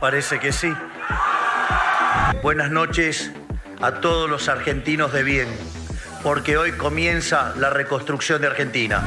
Parece que sí. Buenas noches a todos los argentinos de bien, porque hoy comienza la reconstrucción de Argentina.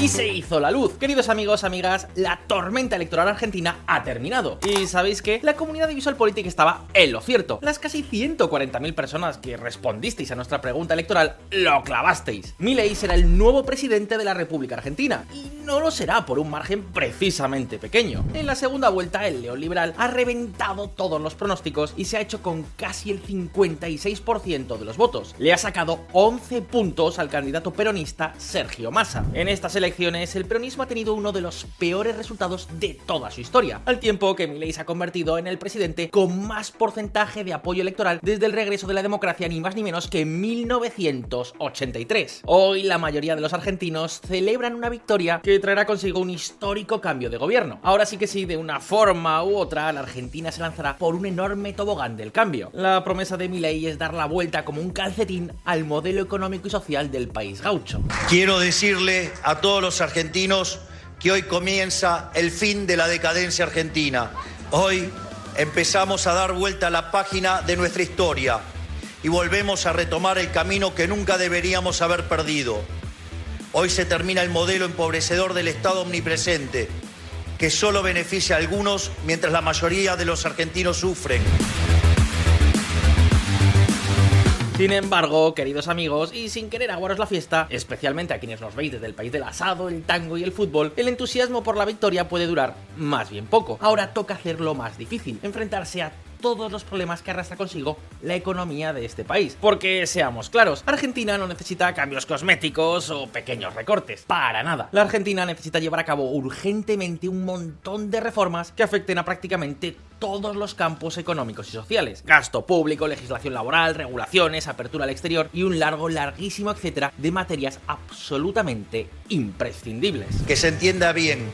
Y se hizo la luz. Queridos amigos, amigas, la tormenta electoral argentina ha terminado. Y sabéis que la comunidad de Visual Politic estaba en lo cierto. Las casi 140.000 personas que respondisteis a nuestra pregunta electoral lo clavasteis. Milei será el nuevo presidente de la República Argentina. Y no lo será por un margen precisamente pequeño. En la segunda vuelta, el neoliberal ha reventado todos los pronósticos y se ha hecho con casi el 56% de los votos. Le ha sacado 11 puntos al candidato peronista Sergio Massa. En estas elecciones el peronismo ha tenido uno de los peores resultados de toda su historia, al tiempo que Milei se ha convertido en el presidente con más porcentaje de apoyo electoral desde el regreso de la democracia ni más ni menos que en 1983. Hoy la mayoría de los argentinos celebran una victoria que traerá consigo un histórico cambio de gobierno. Ahora sí que sí, de una forma u otra, la Argentina se lanzará por un enorme tobogán del cambio. La promesa de Milei es dar la vuelta como un calcetín al modelo económico y social del país gaucho. Quiero decirle a todos los argentinos que hoy comienza el fin de la decadencia argentina. Hoy empezamos a dar vuelta a la página de nuestra historia y volvemos a retomar el camino que nunca deberíamos haber perdido. Hoy se termina el modelo empobrecedor del Estado omnipresente, que solo beneficia a algunos mientras la mayoría de los argentinos sufren. Sin embargo, queridos amigos, y sin querer aguaros la fiesta, especialmente a quienes nos veis desde el país del asado, el tango y el fútbol, el entusiasmo por la victoria puede durar más bien poco. Ahora toca hacerlo más difícil, enfrentarse a todos los problemas que arrastra consigo la economía de este país. Porque seamos claros, Argentina no necesita cambios cosméticos o pequeños recortes, para nada. La Argentina necesita llevar a cabo urgentemente un montón de reformas que afecten a prácticamente todos los campos económicos y sociales. Gasto público, legislación laboral, regulaciones, apertura al exterior y un largo, larguísimo etcétera de materias absolutamente imprescindibles. Que se entienda bien,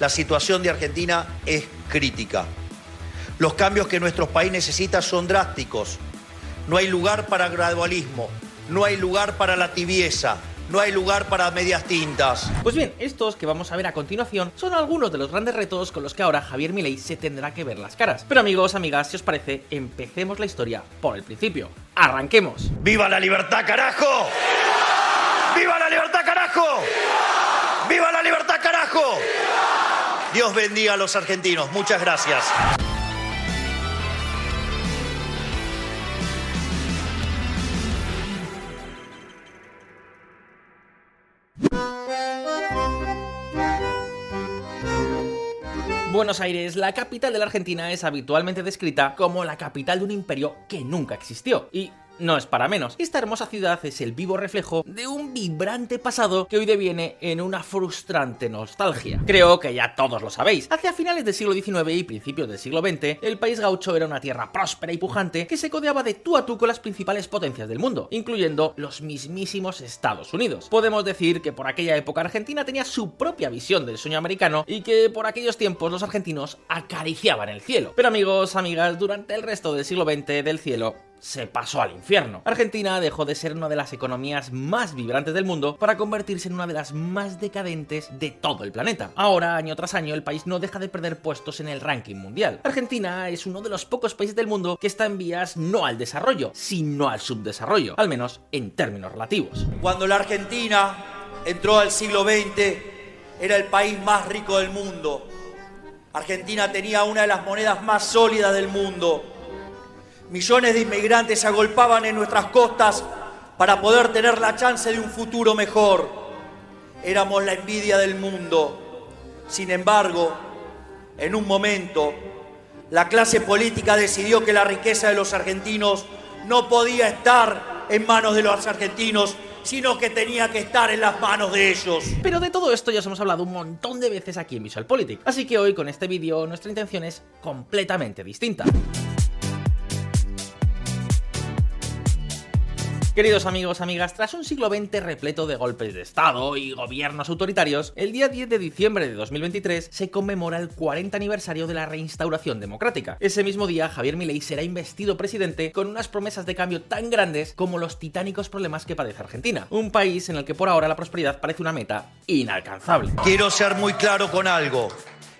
la situación de Argentina es crítica. Los cambios que nuestro país necesita son drásticos. No hay lugar para gradualismo, no hay lugar para la tibieza, no hay lugar para medias tintas. Pues bien, estos que vamos a ver a continuación son algunos de los grandes retos con los que ahora Javier Milei se tendrá que ver las caras. Pero amigos, amigas, si os parece, empecemos la historia por el principio. ¡Arranquemos! ¡Viva la libertad, carajo! ¡Viva la libertad, carajo! ¡Viva la libertad, carajo! Dios bendiga a los argentinos. Muchas gracias. Buenos Aires, la capital de la Argentina, es habitualmente descrita como la capital de un imperio que nunca existió. Y no es para menos. Esta hermosa ciudad es el vivo reflejo de un vibrante pasado que hoy deviene en una frustrante nostalgia. Creo que ya todos lo sabéis. Hacia finales del siglo XIX y principios del siglo XX, el país gaucho era una tierra próspera y pujante que se codeaba de tú a tú con las principales potencias del mundo, incluyendo los mismísimos Estados Unidos. Podemos decir que por aquella época Argentina tenía su propia visión del sueño americano y que por aquellos tiempos los argentinos acariciaban el cielo. Pero amigos, amigas, durante el resto del siglo XX del cielo se pasó al infierno. Argentina dejó de ser una de las economías más vibrantes del mundo para convertirse en una de las más decadentes de todo el planeta. Ahora, año tras año, el país no deja de perder puestos en el ranking mundial. Argentina es uno de los pocos países del mundo que está en vías no al desarrollo, sino al subdesarrollo, al menos en términos relativos. Cuando la Argentina entró al siglo XX, era el país más rico del mundo. Argentina tenía una de las monedas más sólidas del mundo Millones de inmigrantes se agolpaban en nuestras costas para poder tener la chance de un futuro mejor. Éramos la envidia del mundo. Sin embargo, en un momento, la clase política decidió que la riqueza de los argentinos no podía estar en manos de los argentinos, sino que tenía que estar en las manos de ellos. Pero de todo esto ya os hemos hablado un montón de veces aquí en Visual Politic, así que hoy con este vídeo nuestra intención es completamente distinta. Queridos amigos, amigas, tras un siglo XX repleto de golpes de Estado y gobiernos autoritarios, el día 10 de diciembre de 2023 se conmemora el 40 aniversario de la reinstauración democrática. Ese mismo día, Javier Milei será investido presidente con unas promesas de cambio tan grandes como los titánicos problemas que padece Argentina, un país en el que por ahora la prosperidad parece una meta inalcanzable. Quiero ser muy claro con algo.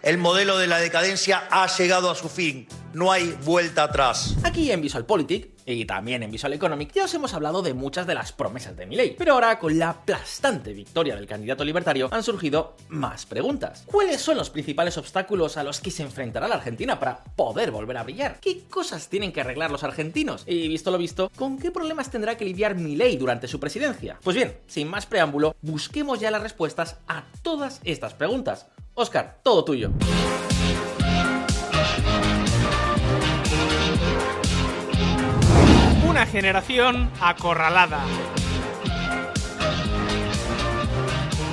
El modelo de la decadencia ha llegado a su fin. No hay vuelta atrás. Aquí en VisualPolitik y también en Visual Economic ya os hemos hablado de muchas de las promesas de Milei, pero ahora con la aplastante victoria del candidato libertario han surgido más preguntas. ¿Cuáles son los principales obstáculos a los que se enfrentará la Argentina para poder volver a brillar? ¿Qué cosas tienen que arreglar los argentinos? Y visto lo visto, ¿con qué problemas tendrá que lidiar Milei durante su presidencia? Pues bien, sin más preámbulo, busquemos ya las respuestas a todas estas preguntas. Oscar, todo tuyo. Una generación acorralada.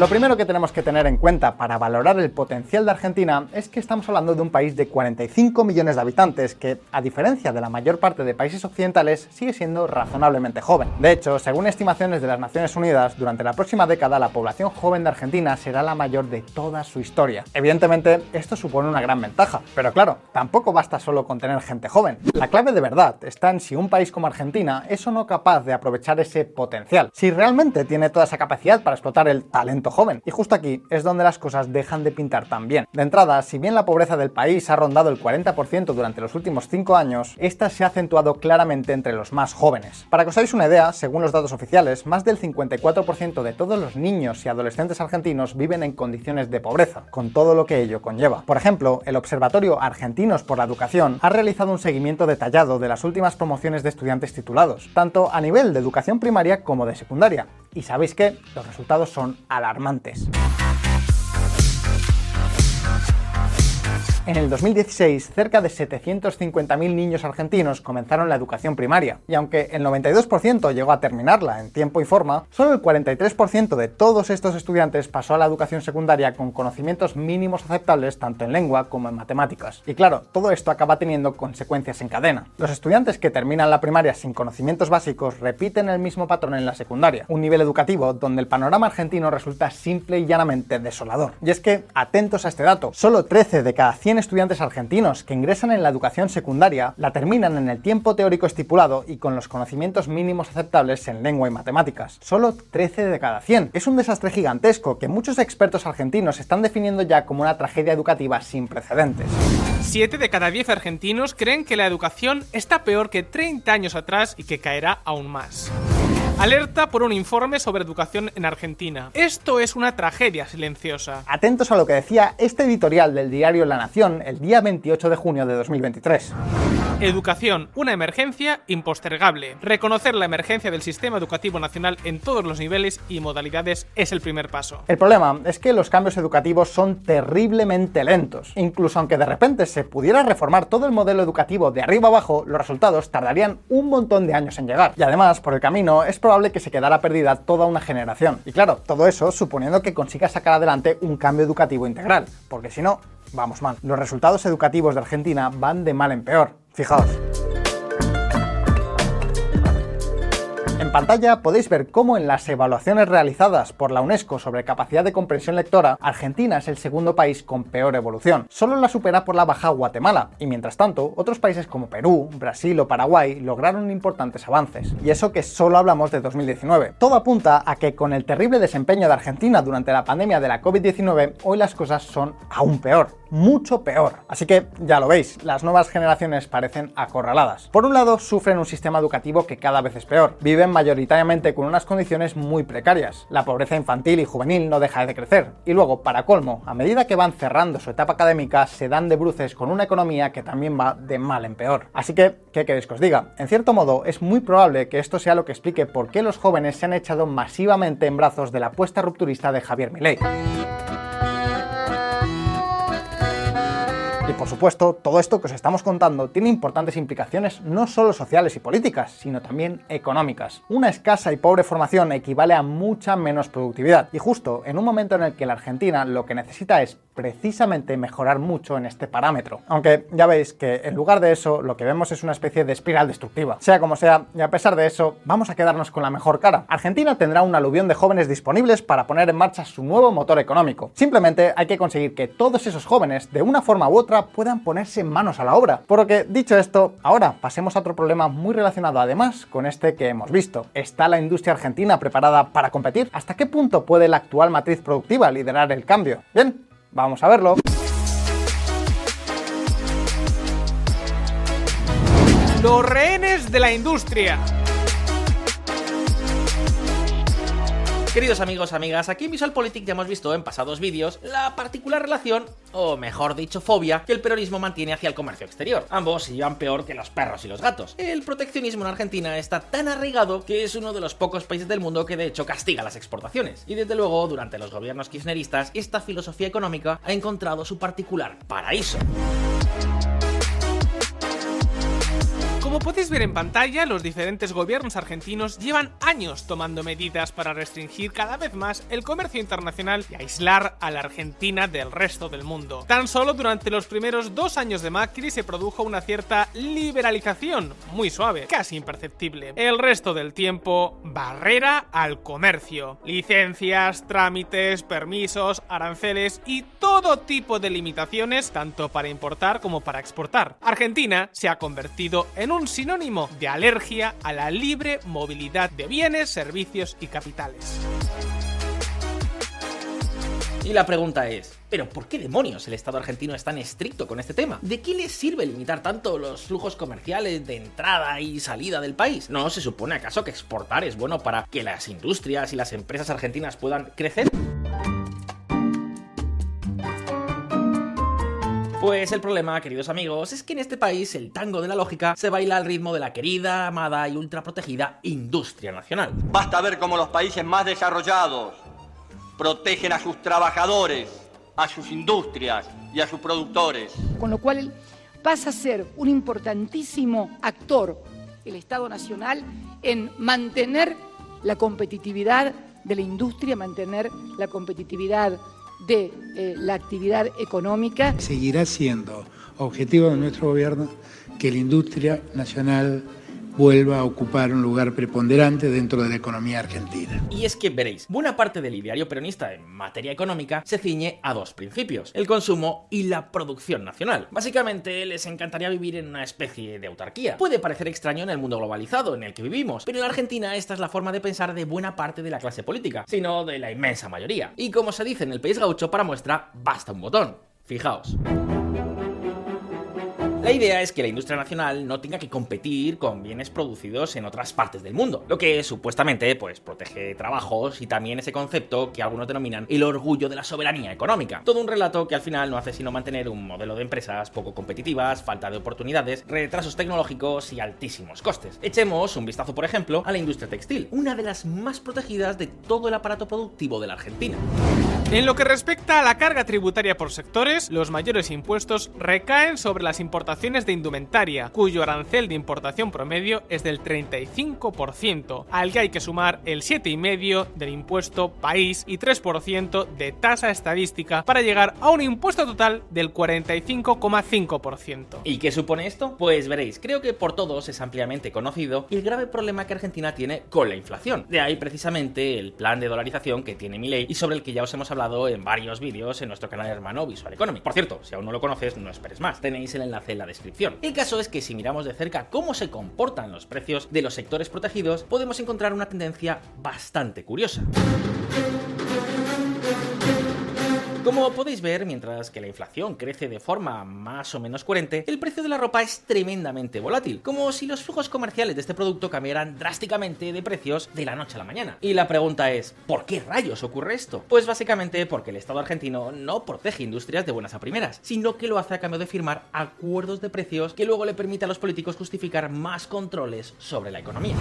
Lo primero que tenemos que tener en cuenta para valorar el potencial de Argentina es que estamos hablando de un país de 45 millones de habitantes que, a diferencia de la mayor parte de países occidentales, sigue siendo razonablemente joven. De hecho, según estimaciones de las Naciones Unidas, durante la próxima década la población joven de Argentina será la mayor de toda su historia. Evidentemente, esto supone una gran ventaja, pero claro, tampoco basta solo con tener gente joven. La clave de verdad está en si un país como Argentina es o no capaz de aprovechar ese potencial, si realmente tiene toda esa capacidad para explotar el talento joven. Y justo aquí es donde las cosas dejan de pintar tan bien. De entrada, si bien la pobreza del país ha rondado el 40% durante los últimos 5 años, esta se ha acentuado claramente entre los más jóvenes. Para que os hagáis una idea, según los datos oficiales, más del 54% de todos los niños y adolescentes argentinos viven en condiciones de pobreza, con todo lo que ello conlleva. Por ejemplo, el Observatorio Argentinos por la Educación ha realizado un seguimiento detallado de las últimas promociones de estudiantes titulados, tanto a nivel de educación primaria como de secundaria. Y sabéis que los resultados son alarmantes alarmantes. En el 2016, cerca de 750.000 niños argentinos comenzaron la educación primaria, y aunque el 92% llegó a terminarla en tiempo y forma, solo el 43% de todos estos estudiantes pasó a la educación secundaria con conocimientos mínimos aceptables tanto en lengua como en matemáticas. Y claro, todo esto acaba teniendo consecuencias en cadena. Los estudiantes que terminan la primaria sin conocimientos básicos repiten el mismo patrón en la secundaria, un nivel educativo donde el panorama argentino resulta simple y llanamente desolador. Y es que, atentos a este dato, solo 13 de cada 100 estudiantes argentinos que ingresan en la educación secundaria la terminan en el tiempo teórico estipulado y con los conocimientos mínimos aceptables en lengua y matemáticas. Solo 13 de cada 100. Es un desastre gigantesco que muchos expertos argentinos están definiendo ya como una tragedia educativa sin precedentes. 7 de cada 10 argentinos creen que la educación está peor que 30 años atrás y que caerá aún más. Alerta por un informe sobre educación en Argentina. Esto es una tragedia silenciosa. Atentos a lo que decía este editorial del diario La Nación el día 28 de junio de 2023. Educación, una emergencia impostergable. Reconocer la emergencia del sistema educativo nacional en todos los niveles y modalidades es el primer paso. El problema es que los cambios educativos son terriblemente lentos. Incluso aunque de repente se pudiera reformar todo el modelo educativo de arriba abajo, los resultados tardarían un montón de años en llegar. Y además, por el camino, es probable que se quedara perdida toda una generación. Y claro, todo eso suponiendo que consiga sacar adelante un cambio educativo integral, porque si no, vamos mal. Los resultados educativos de Argentina van de mal en peor. Fijaos. En pantalla podéis ver cómo en las evaluaciones realizadas por la UNESCO sobre capacidad de comprensión lectora, Argentina es el segundo país con peor evolución. Solo la supera por la baja Guatemala, y mientras tanto, otros países como Perú, Brasil o Paraguay lograron importantes avances. Y eso que solo hablamos de 2019. Todo apunta a que con el terrible desempeño de Argentina durante la pandemia de la COVID-19, hoy las cosas son aún peor mucho peor. Así que ya lo veis, las nuevas generaciones parecen acorraladas. Por un lado, sufren un sistema educativo que cada vez es peor. Viven mayoritariamente con unas condiciones muy precarias. La pobreza infantil y juvenil no deja de crecer. Y luego, para colmo, a medida que van cerrando su etapa académica, se dan de bruces con una economía que también va de mal en peor. Así que, ¿qué queréis que os diga? En cierto modo, es muy probable que esto sea lo que explique por qué los jóvenes se han echado masivamente en brazos de la apuesta rupturista de Javier Milei. Por supuesto, todo esto que os estamos contando tiene importantes implicaciones no solo sociales y políticas, sino también económicas. Una escasa y pobre formación equivale a mucha menos productividad, y justo en un momento en el que la Argentina lo que necesita es precisamente mejorar mucho en este parámetro. Aunque ya veis que en lugar de eso lo que vemos es una especie de espiral destructiva. Sea como sea, y a pesar de eso, vamos a quedarnos con la mejor cara. Argentina tendrá un aluvión de jóvenes disponibles para poner en marcha su nuevo motor económico. Simplemente hay que conseguir que todos esos jóvenes, de una forma u otra, puedan ponerse manos a la obra. Por lo que, dicho esto, ahora pasemos a otro problema muy relacionado además con este que hemos visto. ¿Está la industria argentina preparada para competir? ¿Hasta qué punto puede la actual matriz productiva liderar el cambio? Bien, Vamos a verlo. Los rehenes de la industria. Queridos amigos, amigas, aquí en VisualPolitik ya hemos visto en pasados vídeos la particular relación, o mejor dicho, fobia, que el peronismo mantiene hacia el comercio exterior. Ambos llevan peor que los perros y los gatos. El proteccionismo en Argentina está tan arraigado que es uno de los pocos países del mundo que de hecho castiga las exportaciones. Y desde luego, durante los gobiernos kirchneristas, esta filosofía económica ha encontrado su particular paraíso. Como podéis ver en pantalla, los diferentes gobiernos argentinos llevan años tomando medidas para restringir cada vez más el comercio internacional y aislar a la Argentina del resto del mundo. Tan solo durante los primeros dos años de Macri se produjo una cierta liberalización, muy suave, casi imperceptible. El resto del tiempo, barrera al comercio. Licencias, trámites, permisos, aranceles y todo tipo de limitaciones, tanto para importar como para exportar. Argentina se ha convertido en un sinónimo de alergia a la libre movilidad de bienes, servicios y capitales. Y la pregunta es, ¿pero por qué demonios el Estado argentino es tan estricto con este tema? ¿De qué le sirve limitar tanto los flujos comerciales de entrada y salida del país? ¿No se supone acaso que exportar es bueno para que las industrias y las empresas argentinas puedan crecer? Pues el problema, queridos amigos, es que en este país el tango de la lógica se baila al ritmo de la querida, amada y ultraprotegida industria nacional. Basta ver cómo los países más desarrollados protegen a sus trabajadores, a sus industrias y a sus productores. Con lo cual pasa a ser un importantísimo actor, el Estado Nacional, en mantener la competitividad de la industria, mantener la competitividad de eh, la actividad económica. Seguirá siendo objetivo de nuestro gobierno que la industria nacional vuelva a ocupar un lugar preponderante dentro de la economía argentina. Y es que veréis, buena parte del ideario peronista en materia económica se ciñe a dos principios, el consumo y la producción nacional. Básicamente les encantaría vivir en una especie de autarquía. Puede parecer extraño en el mundo globalizado en el que vivimos, pero en Argentina esta es la forma de pensar de buena parte de la clase política, sino de la inmensa mayoría. Y como se dice en el país gaucho, para muestra basta un botón. Fijaos. La idea es que la industria nacional no tenga que competir con bienes producidos en otras partes del mundo, lo que supuestamente pues protege trabajos y también ese concepto que algunos denominan el orgullo de la soberanía económica. Todo un relato que al final no hace sino mantener un modelo de empresas poco competitivas, falta de oportunidades, retrasos tecnológicos y altísimos costes. Echemos un vistazo, por ejemplo, a la industria textil, una de las más protegidas de todo el aparato productivo de la Argentina. En lo que respecta a la carga tributaria por sectores, los mayores impuestos recaen sobre las importaciones de indumentaria, cuyo arancel de importación promedio es del 35%, al que hay que sumar el 7,5% del impuesto país y 3% de tasa estadística para llegar a un impuesto total del 45,5%. ¿Y qué supone esto? Pues veréis, creo que por todos es ampliamente conocido el grave problema que Argentina tiene con la inflación. De ahí precisamente el plan de dolarización que tiene mi ley y sobre el que ya os hemos hablado en varios vídeos en nuestro canal hermano Visual Economy. Por cierto, si aún no lo conoces, no esperes más. Tenéis el enlace en la descripción. El caso es que si miramos de cerca cómo se comportan los precios de los sectores protegidos, podemos encontrar una tendencia bastante curiosa. Como podéis ver, mientras que la inflación crece de forma más o menos coherente, el precio de la ropa es tremendamente volátil, como si los flujos comerciales de este producto cambiaran drásticamente de precios de la noche a la mañana. Y la pregunta es, ¿por qué rayos ocurre esto? Pues básicamente porque el Estado argentino no protege industrias de buenas a primeras, sino que lo hace a cambio de firmar acuerdos de precios que luego le permite a los políticos justificar más controles sobre la economía.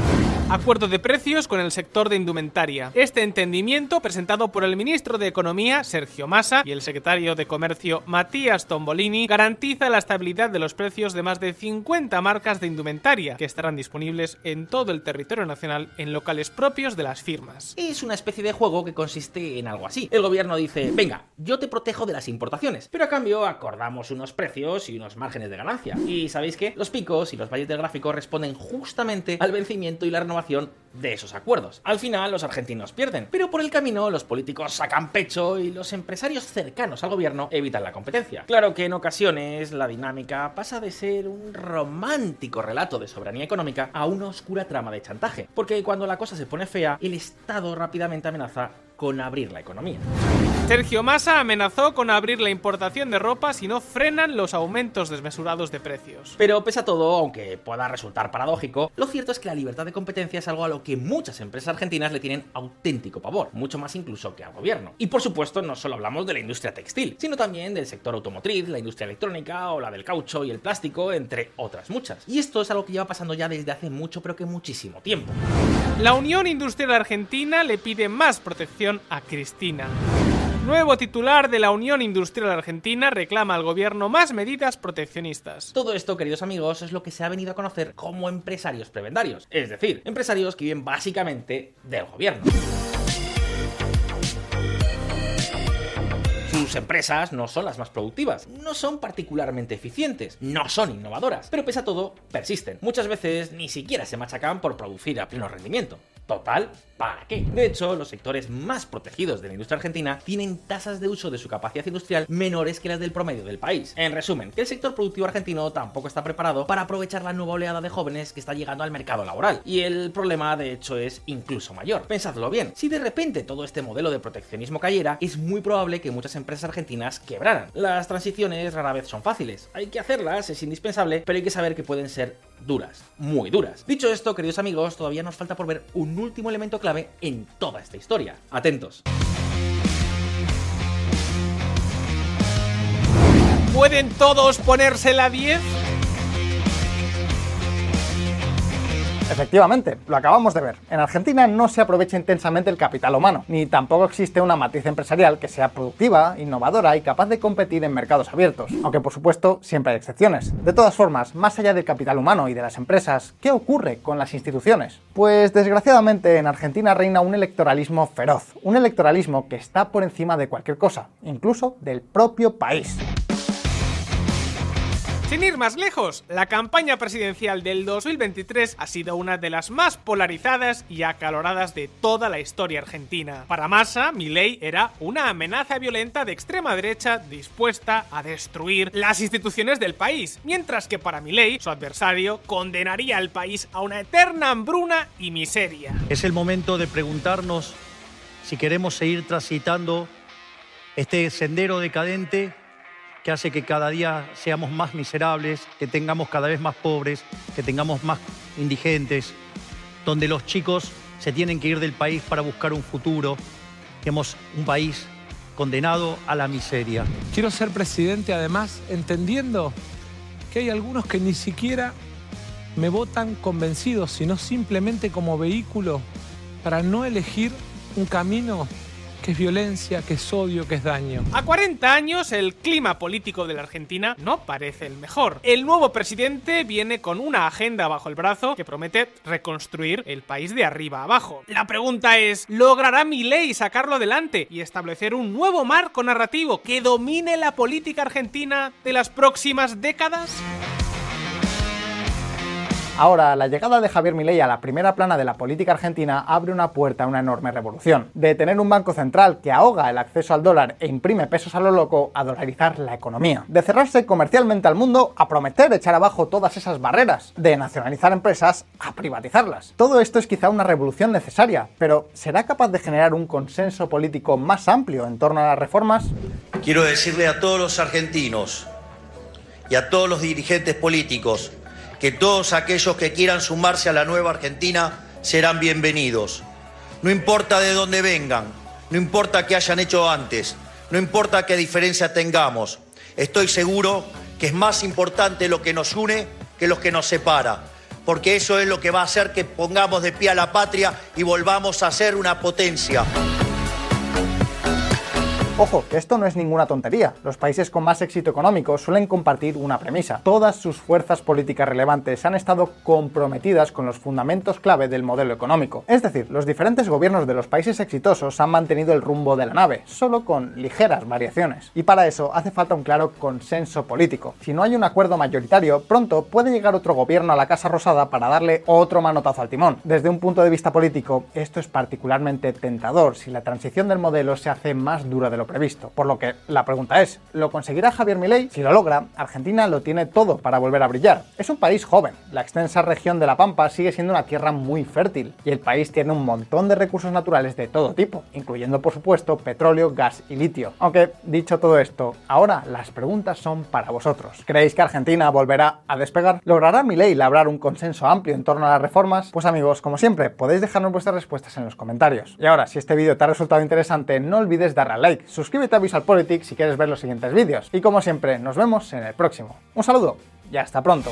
Acuerdo de precios con el sector de indumentaria. Este entendimiento, presentado por el ministro de Economía, Sergio Massa, Y el secretario de Comercio Matías Tombolini garantiza la estabilidad de los precios de más de 50 marcas de indumentaria que estarán disponibles en todo el territorio nacional en locales propios de las firmas. Es una especie de juego que consiste en algo así. El gobierno dice, venga, yo te protejo de las importaciones, pero a cambio acordamos unos precios y unos márgenes de ganancia. Y sabéis que los picos y los valles del gráfico responden justamente al vencimiento y la renovación de esos acuerdos. Al final los argentinos pierden, pero por el camino los políticos sacan pecho y los empresarios cercanos al gobierno evitan la competencia. Claro que en ocasiones la dinámica pasa de ser un romántico relato de soberanía económica a una oscura trama de chantaje, porque cuando la cosa se pone fea, el Estado rápidamente amenaza con abrir la economía. Sergio Massa amenazó con abrir la importación de ropa si no frenan los aumentos desmesurados de precios. Pero pese a todo, aunque pueda resultar paradójico, lo cierto es que la libertad de competencia es algo a lo que muchas empresas argentinas le tienen auténtico pavor, mucho más incluso que al gobierno. Y por supuesto, no solo hablamos de la industria textil, sino también del sector automotriz, la industria electrónica o la del caucho y el plástico, entre otras muchas. Y esto es algo que lleva pasando ya desde hace mucho, pero que muchísimo tiempo. La Unión Industrial Argentina le pide más protección a Cristina. Nuevo titular de la Unión Industrial Argentina reclama al gobierno más medidas proteccionistas. Todo esto, queridos amigos, es lo que se ha venido a conocer como empresarios prebendarios, es decir, empresarios que viven básicamente del gobierno. Sus empresas no son las más productivas, no son particularmente eficientes, no son innovadoras, pero pese a todo, persisten. Muchas veces ni siquiera se machacan por producir a pleno rendimiento. Total, ¿para qué? De hecho, los sectores más protegidos de la industria argentina tienen tasas de uso de su capacidad industrial menores que las del promedio del país. En resumen, que el sector productivo argentino tampoco está preparado para aprovechar la nueva oleada de jóvenes que está llegando al mercado laboral. Y el problema, de hecho, es incluso mayor. Pensadlo bien, si de repente todo este modelo de proteccionismo cayera, es muy probable que muchas empresas argentinas quebraran. Las transiciones rara vez son fáciles, hay que hacerlas, es indispensable, pero hay que saber que pueden ser duras, muy duras. Dicho esto, queridos amigos, todavía nos falta por ver un último elemento clave en toda esta historia. Atentos. ¿Pueden todos ponerse la 10? Efectivamente, lo acabamos de ver. En Argentina no se aprovecha intensamente el capital humano, ni tampoco existe una matriz empresarial que sea productiva, innovadora y capaz de competir en mercados abiertos, aunque por supuesto siempre hay excepciones. De todas formas, más allá del capital humano y de las empresas, ¿qué ocurre con las instituciones? Pues desgraciadamente en Argentina reina un electoralismo feroz, un electoralismo que está por encima de cualquier cosa, incluso del propio país. Sin ir más lejos, la campaña presidencial del 2023 ha sido una de las más polarizadas y acaloradas de toda la historia argentina. Para Massa, Milei era una amenaza violenta de extrema derecha dispuesta a destruir las instituciones del país, mientras que para Milei, su adversario, condenaría al país a una eterna hambruna y miseria. Es el momento de preguntarnos si queremos seguir transitando este sendero decadente que hace que cada día seamos más miserables, que tengamos cada vez más pobres, que tengamos más indigentes, donde los chicos se tienen que ir del país para buscar un futuro. Tenemos un país condenado a la miseria. Quiero ser presidente además entendiendo que hay algunos que ni siquiera me votan convencidos, sino simplemente como vehículo para no elegir un camino es violencia, que es odio, que es daño. A 40 años, el clima político de la Argentina no parece el mejor. El nuevo presidente viene con una agenda bajo el brazo que promete reconstruir el país de arriba abajo. La pregunta es, ¿logrará Milei sacarlo adelante y establecer un nuevo marco narrativo que domine la política argentina de las próximas décadas? Ahora, la llegada de Javier Milei a la primera plana de la política argentina abre una puerta a una enorme revolución. De tener un banco central que ahoga el acceso al dólar e imprime pesos a lo loco a dolarizar la economía. De cerrarse comercialmente al mundo a prometer echar abajo todas esas barreras. De nacionalizar empresas a privatizarlas. Todo esto es quizá una revolución necesaria, pero ¿será capaz de generar un consenso político más amplio en torno a las reformas? Quiero decirle a todos los argentinos y a todos los dirigentes políticos que todos aquellos que quieran sumarse a la nueva Argentina serán bienvenidos. No importa de dónde vengan, no importa qué hayan hecho antes, no importa qué diferencia tengamos, estoy seguro que es más importante lo que nos une que lo que nos separa, porque eso es lo que va a hacer que pongamos de pie a la patria y volvamos a ser una potencia. Ojo, que esto no es ninguna tontería. Los países con más éxito económico suelen compartir una premisa. Todas sus fuerzas políticas relevantes han estado comprometidas con los fundamentos clave del modelo económico. Es decir, los diferentes gobiernos de los países exitosos han mantenido el rumbo de la nave, solo con ligeras variaciones. Y para eso hace falta un claro consenso político. Si no hay un acuerdo mayoritario, pronto puede llegar otro gobierno a la Casa Rosada para darle otro manotazo al timón. Desde un punto de vista político, esto es particularmente tentador si la transición del modelo se hace más dura de lo previsto. Por lo que la pregunta es, ¿lo conseguirá Javier Milei? Si lo logra, Argentina lo tiene todo para volver a brillar. Es un país joven, la extensa región de la Pampa sigue siendo una tierra muy fértil y el país tiene un montón de recursos naturales de todo tipo, incluyendo por supuesto petróleo, gas y litio. Aunque, dicho todo esto, ahora las preguntas son para vosotros. ¿Creéis que Argentina volverá a despegar? ¿Logrará Milei labrar un consenso amplio en torno a las reformas? Pues amigos, como siempre, podéis dejarnos vuestras respuestas en los comentarios. Y ahora, si este vídeo te ha resultado interesante, no olvides darle al like, suscríbete a Visual Politics si quieres ver los siguientes vídeos. Y como siempre, nos vemos en el próximo. Un saludo y hasta pronto.